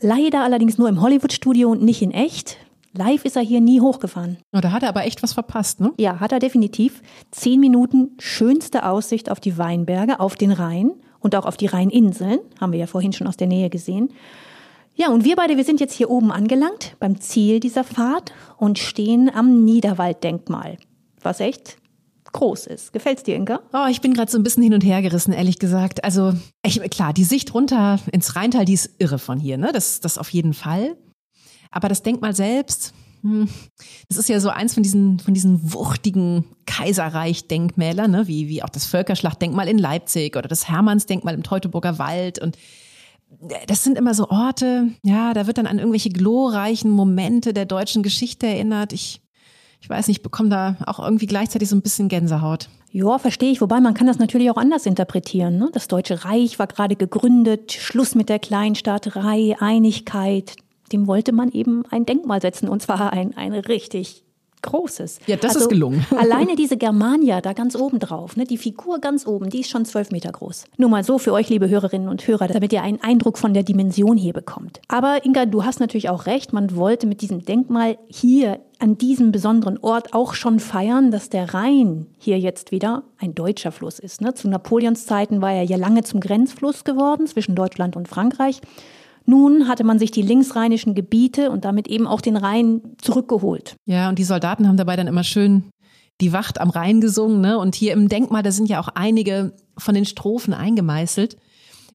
Leider allerdings nur im Hollywood-Studio und nicht in echt. Live ist er hier nie hochgefahren. Oh, da hat er aber echt was verpasst, ne? Ja, hat er definitiv. Zehn Minuten schönste Aussicht auf die Weinberge, auf den Rhein und auch auf die Rheininseln. Haben wir ja vorhin schon aus der Nähe gesehen. Ja, und wir beide, wir sind jetzt hier oben angelangt, beim Ziel dieser Fahrt und stehen am Niederwalddenkmal was echt groß ist. Gefällt's dir, Inka? Oh, ich bin gerade so ein bisschen hin und her gerissen, ehrlich gesagt. Also, ich, klar, die Sicht runter ins Rheintal, die ist irre von hier, ne? Das, das auf jeden Fall. Aber das Denkmal selbst, hm, das ist ja so eins von diesen, von diesen wuchtigen Kaiserreich-Denkmälern, ne? wie, wie auch das Völkerschlachtdenkmal in Leipzig oder das Hermannsdenkmal im Teutoburger Wald. Und das sind immer so Orte, ja, da wird dann an irgendwelche glorreichen Momente der deutschen Geschichte erinnert. Ich ich weiß nicht, bekomme da auch irgendwie gleichzeitig so ein bisschen Gänsehaut. Ja, verstehe ich. Wobei man kann das natürlich auch anders interpretieren. Ne? Das Deutsche Reich war gerade gegründet, Schluss mit der Kleinstaaterei, Einigkeit. Dem wollte man eben ein Denkmal setzen und zwar ein, ein richtig Großes. Ja, das also, ist gelungen. (laughs) alleine diese Germania da ganz oben drauf, ne, die Figur ganz oben, die ist schon zwölf Meter groß. Nur mal so für euch, liebe Hörerinnen und Hörer, damit ihr einen Eindruck von der Dimension hier bekommt. Aber Inga, du hast natürlich auch recht, man wollte mit diesem Denkmal hier an diesem besonderen Ort auch schon feiern, dass der Rhein hier jetzt wieder ein deutscher Fluss ist. Ne? Zu Napoleons Zeiten war er ja lange zum Grenzfluss geworden zwischen Deutschland und Frankreich. Nun hatte man sich die linksrheinischen Gebiete und damit eben auch den Rhein zurückgeholt. Ja, und die Soldaten haben dabei dann immer schön die Wacht am Rhein gesungen. Ne? Und hier im Denkmal, da sind ja auch einige von den Strophen eingemeißelt.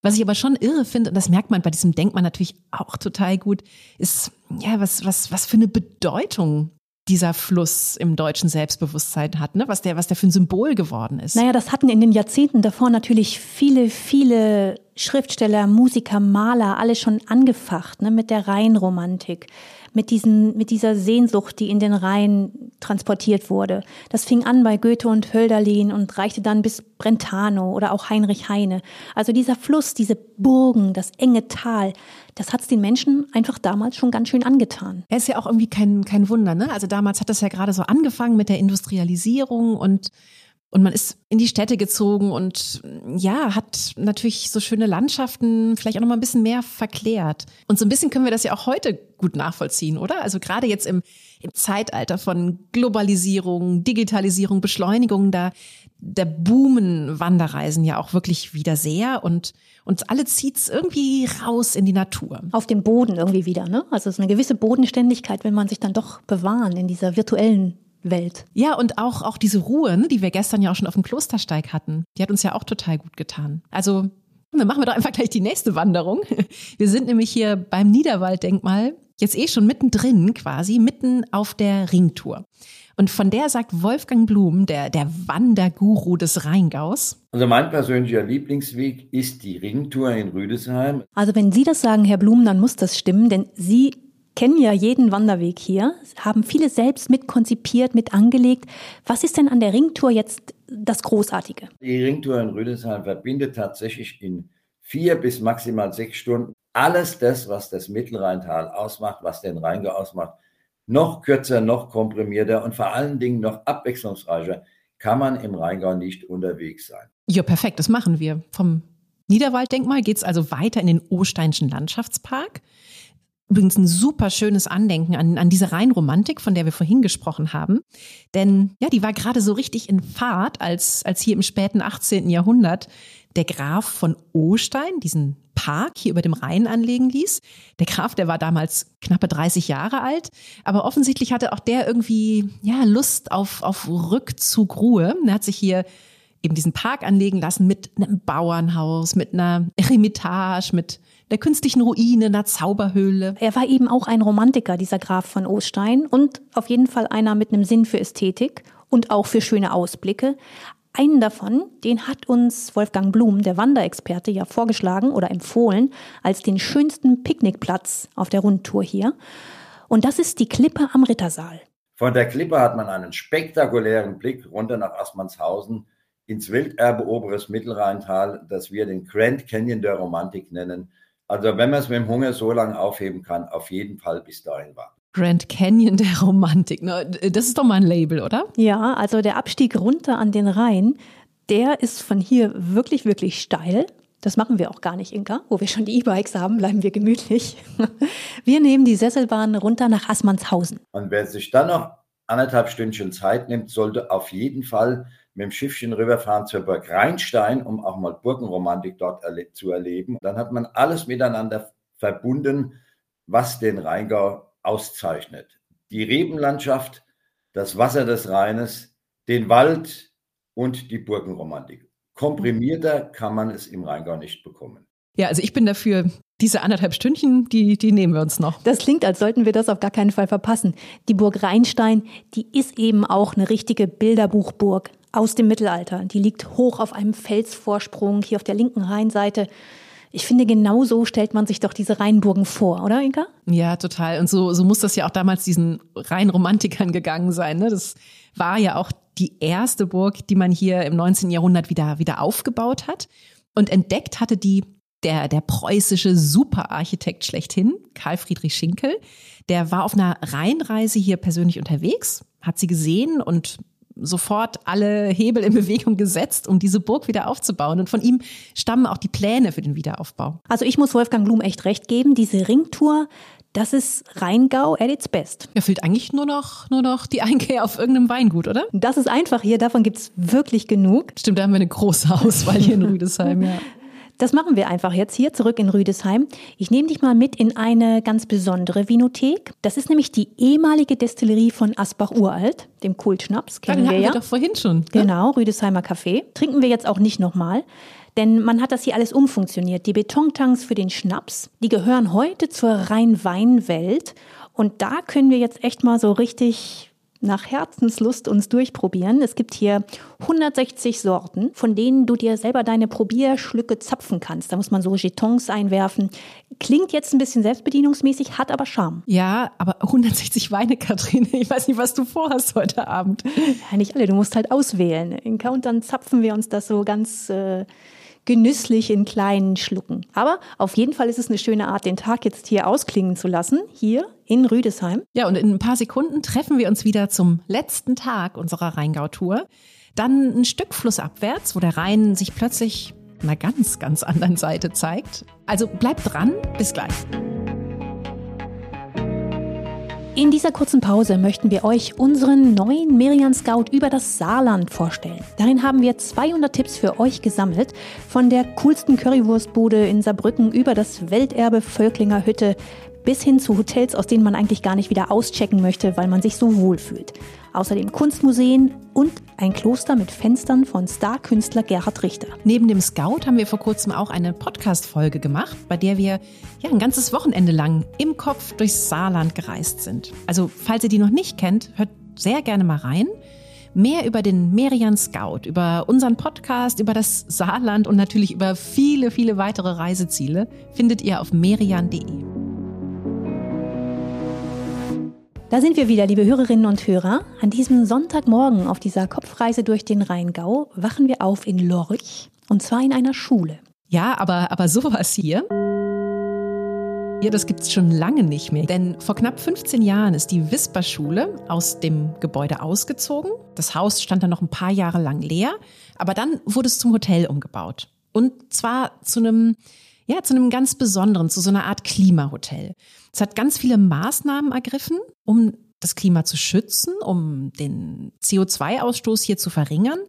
Was ich aber schon irre finde, und das merkt man bei diesem Denkmal natürlich auch total gut, ist, ja, was, was, was für eine Bedeutung dieser Fluss im deutschen Selbstbewusstsein hat, ne? was, der, was der für ein Symbol geworden ist. Naja, das hatten in den Jahrzehnten davor natürlich viele, viele Schriftsteller, Musiker, Maler, alle schon angefacht ne? mit der Rheinromantik mit, diesen, mit dieser Sehnsucht, die in den Rhein transportiert wurde. Das fing an bei Goethe und Hölderlin und reichte dann bis Brentano oder auch Heinrich Heine. Also dieser Fluss, diese Burgen, das enge Tal, das hat es den Menschen einfach damals schon ganz schön angetan. Er ist ja auch irgendwie kein, kein Wunder, ne? Also damals hat das ja gerade so angefangen mit der Industrialisierung und und man ist in die Städte gezogen und ja, hat natürlich so schöne Landschaften vielleicht auch noch mal ein bisschen mehr verklärt. Und so ein bisschen können wir das ja auch heute gut nachvollziehen, oder? Also gerade jetzt im, im Zeitalter von Globalisierung, Digitalisierung, Beschleunigung, da, da boomen Wanderreisen ja auch wirklich wieder sehr und uns alle zieht's irgendwie raus in die Natur. Auf den Boden irgendwie wieder, ne? Also es ist eine gewisse Bodenständigkeit, wenn man sich dann doch bewahren in dieser virtuellen Welt. Ja, und auch, auch diese Ruhe, ne, die wir gestern ja auch schon auf dem Klostersteig hatten, die hat uns ja auch total gut getan. Also, dann machen wir doch einfach gleich die nächste Wanderung. (laughs) Wir sind nämlich hier beim Niederwalddenkmal, jetzt eh schon mittendrin quasi, mitten auf der Ringtour. Und von der sagt Wolfgang Blum, der, der Wanderguru des Rheingaus. Also mein persönlicher Lieblingsweg ist die Ringtour in Rüdesheim. Also wenn Sie das sagen, Herr Blum, dann muss das stimmen, denn Sie kennen ja jeden Wanderweg hier, haben viele selbst mit konzipiert, mit angelegt. Was ist denn an der Ringtour jetzt das Großartige? Die Ringtour in Rüdesheim verbindet tatsächlich in vier bis maximal sechs Stunden alles das, was das Mittelrheintal ausmacht, was den Rheingau ausmacht. Noch kürzer, noch komprimierter und vor allen Dingen noch abwechslungsreicher kann man im Rheingau nicht unterwegs sein. Ja, perfekt, das machen wir. Vom Niederwalddenkmal geht es also weiter in den Osteinschen Landschaftspark. Übrigens ein super schönes Andenken an, an diese Rheinromantik, von der wir vorhin gesprochen haben. Denn ja, die war gerade so richtig in Fahrt, als, als hier im späten 18. Jahrhundert der Graf von Ostein diesen Park hier über dem Rhein anlegen ließ. Der Graf, der war damals knappe 30 Jahre alt, aber offensichtlich hatte auch der irgendwie ja Lust auf, auf Rückzug, Ruhe. Er hat sich hier eben diesen Park anlegen lassen mit einem Bauernhaus, mit einer Eremitage, mit der künstlichen Ruine, einer Zauberhöhle. Er war eben auch ein Romantiker, dieser Graf von Ostein, und auf jeden Fall einer mit einem Sinn für Ästhetik und auch für schöne Ausblicke. Einen davon, den hat uns Wolfgang Blum, der Wanderexperte, ja vorgeschlagen oder empfohlen als den schönsten Picknickplatz auf der Rundtour hier. Und das ist die Klippe am Rittersaal. Von der Klippe hat man einen spektakulären Blick runter nach Assmannshausen ins Welterbe Oberes Mittelrheintal, das wir den Grand Canyon der Romantik nennen. Also wenn man es mit dem Hunger so lange aufheben kann, auf jeden Fall bis dahin warten. Grand Canyon der Romantik. Das ist doch mal ein Label, oder? Ja, also der Abstieg runter an den Rhein, der ist von hier wirklich, wirklich steil. Das machen wir auch gar nicht, Inka. Wo wir schon die E-Bikes haben, bleiben wir gemütlich. (laughs) Wir nehmen die Sesselbahn runter nach Assmannshausen. Und wer sich dann noch anderthalb Stündchen Zeit nimmt, sollte auf jeden Fall mit dem Schiffchen rüberfahren zur Burg Rheinstein, um auch mal Burgenromantik dort erle zu erleben. Dann hat man alles miteinander verbunden, was den Rheingau auszeichnet. Die Rebenlandschaft, das Wasser des Rheines, den Wald und die Burgenromantik. Komprimierter kann man es im Rheingau nicht bekommen. Ja, also ich bin dafür, diese anderthalb Stündchen, die, die nehmen wir uns noch. Das klingt, als sollten wir das auf gar keinen Fall verpassen. Die Burg Rheinstein, die ist eben auch eine richtige Bilderbuchburg aus dem Mittelalter. Die liegt hoch auf einem Felsvorsprung hier auf der linken Rheinseite. Ich finde, genau so stellt man sich doch diese Rheinburgen vor, oder Inka? Ja, total. Und so, so muss das ja auch damals diesen Rheinromantikern gegangen sein. Ne? Das war ja auch die erste Burg, die man hier im 19. Jahrhundert wieder, wieder aufgebaut hat. Und entdeckt hatte die der, der preußische Superarchitekt schlechthin, Karl Friedrich Schinkel. Der war auf einer Rheinreise hier persönlich unterwegs, hat sie gesehen und sofort alle Hebel in Bewegung gesetzt, um diese Burg wieder aufzubauen. Und von ihm stammen auch die Pläne für den Wiederaufbau. Also ich muss Wolfgang Blum echt recht geben. Diese Ringtour, das ist Rheingau at its best. Ja, fehlt eigentlich nur noch, nur noch die Einkehr auf irgendeinem Weingut, oder? Das ist einfach hier. Davon gibt's wirklich genug. Stimmt, da haben wir eine große Auswahl hier in Rüdesheim, ja. (laughs) Das machen wir einfach jetzt hier zurück in Rüdesheim. Ich nehme dich mal mit in eine ganz besondere Vinothek. Das ist nämlich die ehemalige Destillerie von Asbach Uralt, dem Kultschnaps. Kennen ja, wir ja. Wir doch vorhin schon. Ne? Genau, Rüdesheimer Café. Trinken wir jetzt auch nicht nochmal. Denn man hat das hier alles umfunktioniert. Die Betontanks für den Schnaps, die gehören heute zur Rhein-Wein-Welt. Und da können wir jetzt echt mal so richtig nach Herzenslust uns durchprobieren. Es gibt hier 160 Sorten, von denen du dir selber deine Probierschlücke zapfen kannst. Da muss man so Jetons einwerfen. Klingt jetzt ein bisschen selbstbedienungsmäßig, hat aber Charme. Ja, aber 160 Weine, (laughs) Kathrin. Ich weiß nicht, was du vorhast heute Abend. Ja, nicht alle. Du musst halt auswählen. Und dann zapfen wir uns das so ganz äh, genüsslich in kleinen Schlucken. Aber auf jeden Fall ist es eine schöne Art, den Tag jetzt hier ausklingen zu lassen, hier in Rüdesheim. Ja, und in ein paar Sekunden treffen wir uns wieder zum letzten Tag unserer Rheingau-Tour. Dann ein Stück flussabwärts, wo der Rhein sich plötzlich einer ganz, ganz anderen Seite zeigt. Also bleibt dran, bis gleich. In dieser kurzen Pause möchten wir euch unseren neuen Merian Scout über das Saarland vorstellen. Darin haben wir 200 Tipps für euch gesammelt, von der coolsten Currywurstbude in Saarbrücken über das Welterbe Völklinger Hütte bis hin zu Hotels, aus denen man eigentlich gar nicht wieder auschecken möchte, weil man sich so wohl fühlt. Außerdem Kunstmuseen und ein Kloster mit Fenstern von Starkünstler Gerhard Richter. Neben dem Scout haben wir vor kurzem auch eine Podcast-Folge gemacht, bei der wir ja ein ganzes Wochenende lang im Kopf durchs Saarland gereist sind. Also, falls ihr die noch nicht kennt, hört sehr gerne mal rein. Mehr über den Merian Scout, über unseren Podcast, über das Saarland und natürlich über viele, viele weitere Reiseziele findet ihr auf merian.de. Da sind wir wieder, liebe Hörerinnen und Hörer. An diesem Sonntagmorgen auf dieser Kopfreise durch den Rheingau wachen wir auf in Lorch und zwar in einer Schule. Ja, aber, aber sowas hier. Ja, das gibt's schon lange nicht mehr. Denn vor knapp 15 Jahren ist die Wisperschule aus dem Gebäude ausgezogen. Das Haus stand dann noch ein paar Jahre lang leer, aber dann wurde es zum Hotel umgebaut. Und zwar zu einem ja, zu einem ganz besonderen, zu so einer Art Klimahotel. Es hat ganz viele Maßnahmen ergriffen, um das Klima zu schützen, um den CO2-Ausstoß hier zu verringern.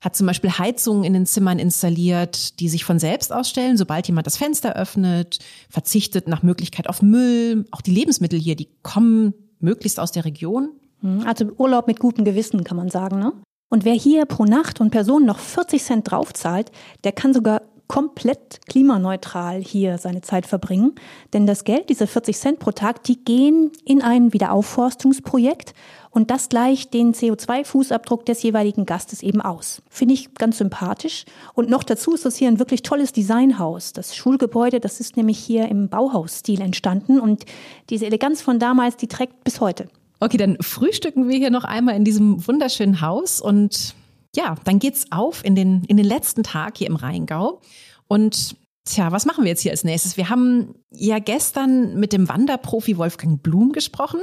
Hat zum Beispiel Heizungen in den Zimmern installiert, die sich von selbst ausstellen, sobald jemand das Fenster öffnet, verzichtet nach Möglichkeit auf Müll. Auch die Lebensmittel hier, die kommen möglichst aus der Region. Hm, also Urlaub mit gutem Gewissen, kann man sagen, ne? Und wer hier pro Nacht und Person noch 40 Cent draufzahlt, der kann sogar komplett klimaneutral hier seine Zeit verbringen. Denn das Geld, diese 40 Cent pro Tag, die gehen in ein Wiederaufforstungsprojekt und das gleicht den CO2-Fußabdruck des jeweiligen Gastes eben aus. Finde ich ganz sympathisch. Und noch dazu ist das hier ein wirklich tolles Designhaus. Das Schulgebäude, das ist nämlich hier im Bauhausstil entstanden und diese Eleganz von damals, die trägt bis heute. Okay, dann frühstücken wir hier noch einmal in diesem wunderschönen Haus und ja, dann geht's auf in den, in den letzten Tag hier im Rheingau. Und Tja, was machen wir jetzt hier als nächstes? Wir haben ja gestern mit dem Wanderprofi Wolfgang Blum gesprochen,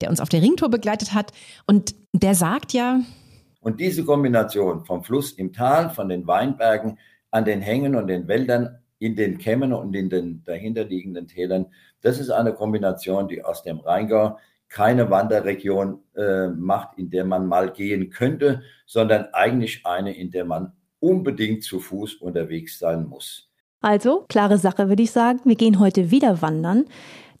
der uns auf der Ringtour begleitet hat. Und der sagt ja. Und diese Kombination vom Fluss im Tal, von den Weinbergen, an den Hängen und den Wäldern, in den Kämmen und in den dahinterliegenden Tälern, das ist eine Kombination, die aus dem Rheingau keine Wanderregion äh, macht, in der man mal gehen könnte, sondern eigentlich eine, in der man unbedingt zu Fuß unterwegs sein muss. Also, klare Sache würde ich sagen, wir gehen heute wieder wandern,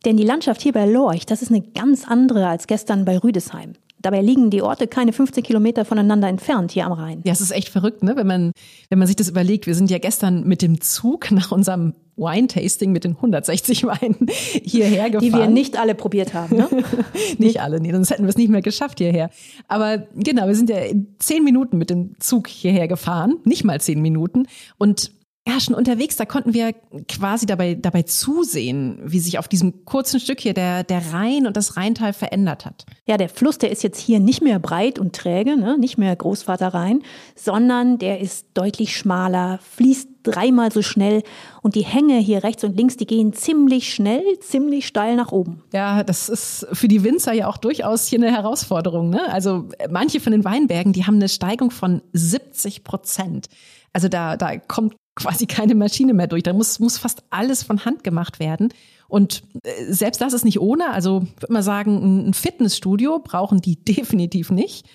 denn die Landschaft hier bei Lorch, das ist eine ganz andere als gestern bei Rüdesheim. Dabei liegen die Orte keine 15 Kilometer voneinander entfernt hier am Rhein. Ja, es ist echt verrückt, ne? wenn, man, wenn man sich das überlegt. Wir sind ja gestern mit dem Zug (laughs) nach unserem Wine-Tasting mit den 160 Weinen (laughs) hierher gefahren. Die wir nicht alle probiert haben, ne? (laughs) nicht alle, nee, sonst hätten wir es nicht mehr geschafft hierher. Aber genau, wir sind ja in zehn Minuten mit dem Zug hierher gefahren, nicht mal zehn Minuten. Und ja, schon unterwegs, da konnten wir quasi dabei, dabei zusehen, wie sich auf diesem kurzen Stück hier der, der Rhein und das Rheintal verändert hat. Ja, der Fluss, der ist jetzt hier nicht mehr breit und träge, ne? nicht mehr Großvater Rhein, sondern der ist deutlich schmaler, fließt dreimal so schnell und die Hänge hier rechts und links, die gehen ziemlich schnell, ziemlich steil nach oben. Ja, das ist für die Winzer ja auch durchaus hier eine Herausforderung. Ne? Also manche von den Weinbergen, die haben eine Steigung von 70 Prozent. Also da, da kommt quasi keine Maschine mehr durch. Da muss, muss fast alles von Hand gemacht werden. Und äh, selbst das ist nicht ohne. Also würde man sagen, ein Fitnessstudio brauchen die (laughs) definitiv nicht.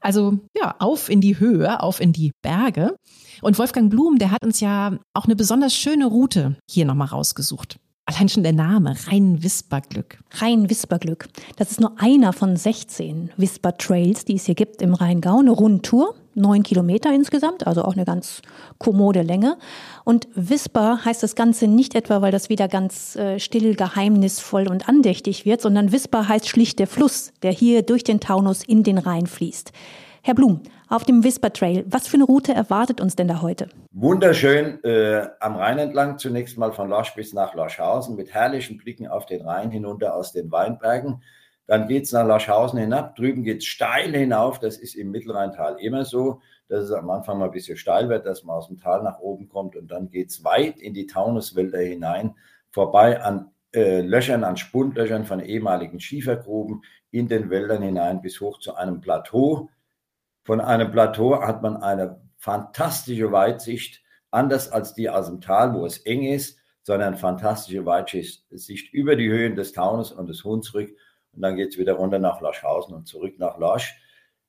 Also ja, auf in die Höhe, auf in die Berge. Und Wolfgang Blum, der hat uns ja auch eine besonders schöne Route hier nochmal rausgesucht. Allein schon der Name, Rhein-Wisper-Glück. Rhein-Wisper-Glück. Das ist nur einer von 16 Wisper-Trails, die es hier gibt im Rheingau. Eine Rundtour, neun Kilometer insgesamt, also auch eine ganz kommode Länge. Und Wisper heißt das Ganze nicht etwa, weil das wieder ganz äh, still, geheimnisvoll und andächtig wird, sondern Wisper heißt schlicht der Fluss, der hier durch den Taunus in den Rhein fließt. Herr Blum, auf dem Whisper Trail, was für eine Route erwartet uns denn da heute? Wunderschön äh, am Rhein entlang, zunächst mal von Losch bis nach Loschhausen mit herrlichen Blicken auf den Rhein hinunter aus den Weinbergen. Dann geht es nach Loschhausen hinab, drüben geht es steil hinauf, das ist im Mittelrheintal immer so, dass es am Anfang mal ein bisschen steil wird, dass man aus dem Tal nach oben kommt und dann geht es weit in die Taunuswälder hinein, vorbei an äh, Löchern, an Spundlöchern von ehemaligen Schiefergruben in den Wäldern hinein bis hoch zu einem Plateau, von einem Plateau hat man eine fantastische Weitsicht, anders als die aus dem Tal, wo es eng ist, sondern fantastische Weitsicht über die Höhen des Taunus und des Hunsrück. Und dann geht es wieder runter nach Laschhausen und zurück nach Lasch.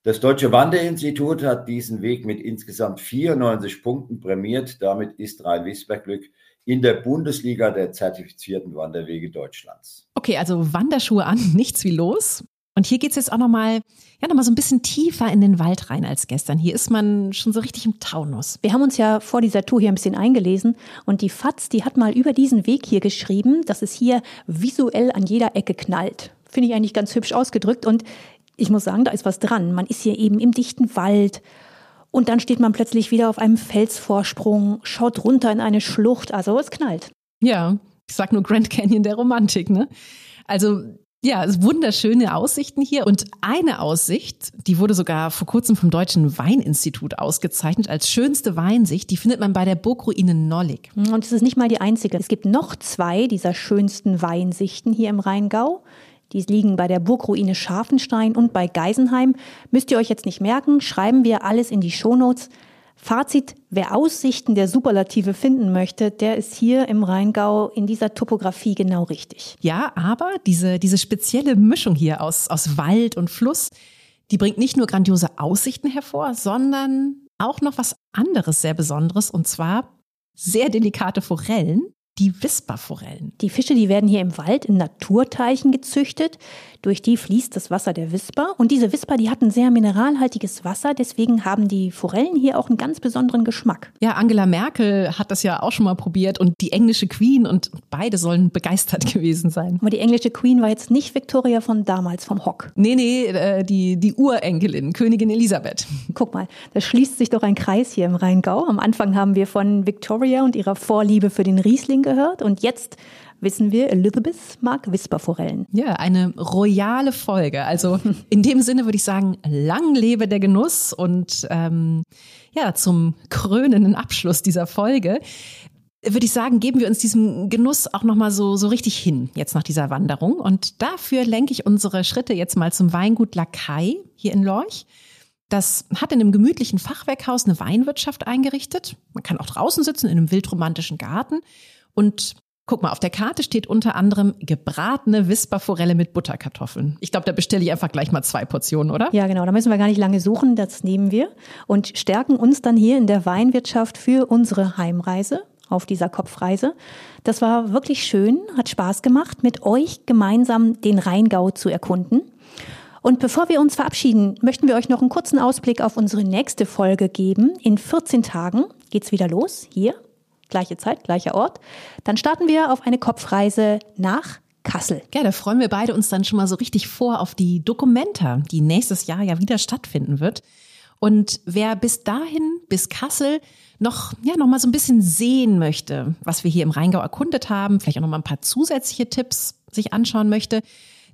Das Deutsche Wanderinstitut hat diesen Weg mit insgesamt 94 Punkten prämiert. Damit ist Rhein-Wisberg-Glück in der Bundesliga der zertifizierten Wanderwege Deutschlands. Okay, also Wanderschuhe an, (laughs) nichts wie los. Und hier geht's jetzt auch nochmal, ja, nochmal so ein bisschen tiefer in den Wald rein als gestern. Hier ist man schon so richtig im Taunus. Wir haben uns ja vor dieser Tour hier ein bisschen eingelesen und die FAZ, die hat mal über diesen Weg hier geschrieben, dass es hier visuell an jeder Ecke knallt. Finde ich eigentlich ganz hübsch ausgedrückt und ich muss sagen, da ist was dran. Man ist hier eben im dichten Wald und dann steht man plötzlich wieder auf einem Felsvorsprung, schaut runter in eine Schlucht, also es knallt. Ja, ich sag nur Grand Canyon der Romantik, ne? Also ja, wunderschöne Aussichten hier. Und eine Aussicht, die wurde sogar vor kurzem vom Deutschen Weininstitut ausgezeichnet als schönste Weinsicht. Die findet man bei der Burgruine Nollig. Und es ist nicht mal die einzige. Es gibt noch zwei dieser schönsten Weinsichten hier im Rheingau. Die liegen bei der Burgruine Scharfenstein und bei Geisenheim. Müsst ihr euch jetzt nicht merken, schreiben wir alles in die Shownotes. Fazit, wer Aussichten der Superlative finden möchte, der ist hier im Rheingau in dieser Topografie genau richtig. Ja, aber diese, diese spezielle Mischung hier aus, aus Wald und Fluss, die bringt nicht nur grandiose Aussichten hervor, sondern auch noch was anderes sehr Besonderes und zwar sehr delikate Forellen, die Wisperforellen. Die Fische, die werden hier im Wald in Naturteichen gezüchtet. Durch die fließt das Wasser der Wisper. Und diese Wisper, die hatten sehr mineralhaltiges Wasser. Deswegen haben die Forellen hier auch einen ganz besonderen Geschmack. Ja, Angela Merkel hat das ja auch schon mal probiert und die englische Queen und beide sollen begeistert (laughs) gewesen sein. Aber die englische Queen war jetzt nicht Victoria von damals vom Hock. Nee, nee, äh, die, die Urenkelin, Königin Elisabeth. Guck mal, da schließt sich doch ein Kreis hier im Rheingau. Am Anfang haben wir von Victoria und ihrer Vorliebe für den Riesling gehört und jetzt wissen wir, Elizabeth mag Wisperforellen. Ja, eine royale Folge. Also in dem Sinne würde ich sagen, lang lebe der Genuss und ähm, ja, zum krönenden Abschluss dieser Folge würde ich sagen, geben wir uns diesem Genuss auch nochmal so, so richtig hin, jetzt nach dieser Wanderung. Und dafür lenke ich unsere Schritte jetzt mal zum Weingut Lakai hier in Lorch. Das hat in einem gemütlichen Fachwerkhaus eine Weinwirtschaft eingerichtet. Man kann auch draußen sitzen in einem wildromantischen Garten. Und Guck mal, auf der Karte steht unter anderem gebratene Wisperforelle mit Butterkartoffeln. Ich glaube, da bestelle ich einfach gleich mal zwei Portionen, oder? Ja, genau. Da müssen wir gar nicht lange suchen. Das nehmen wir und stärken uns dann hier in der Weinwirtschaft für unsere Heimreise auf dieser Kopfreise. Das war wirklich schön, hat Spaß gemacht, mit euch gemeinsam den Rheingau zu erkunden. Und bevor wir uns verabschieden, möchten wir euch noch einen kurzen Ausblick auf unsere nächste Folge geben. In 14 Tagen geht's wieder los, hier gleiche Zeit, gleicher Ort. Dann starten wir auf eine Kopfreise nach Kassel. Ja, da freuen wir beide uns dann schon mal so richtig vor auf die Dokumenta, die nächstes Jahr ja wieder stattfinden wird. Und wer bis dahin, bis Kassel, noch, ja, noch mal so ein bisschen sehen möchte, was wir hier im Rheingau erkundet haben, vielleicht auch noch mal ein paar zusätzliche Tipps sich anschauen möchte,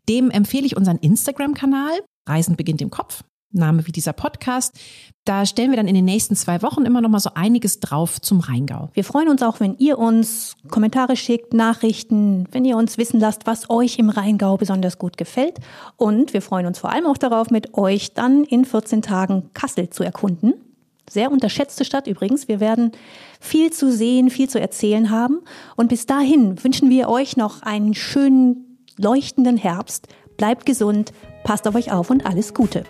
dem empfehle ich unseren Instagram-Kanal. Reisen beginnt im Kopf. Name wie dieser Podcast. Da stellen wir dann in den nächsten zwei Wochen immer noch mal so einiges drauf zum Rheingau. Wir freuen uns auch, wenn ihr uns Kommentare schickt, Nachrichten, wenn ihr uns wissen lasst, was euch im Rheingau besonders gut gefällt. Und wir freuen uns vor allem auch darauf, mit euch dann in 14 Tagen Kassel zu erkunden. Sehr unterschätzte Stadt übrigens. Wir werden viel zu sehen, viel zu erzählen haben. Und bis dahin wünschen wir euch noch einen schönen, leuchtenden Herbst. Bleibt gesund, passt auf euch auf und alles Gute.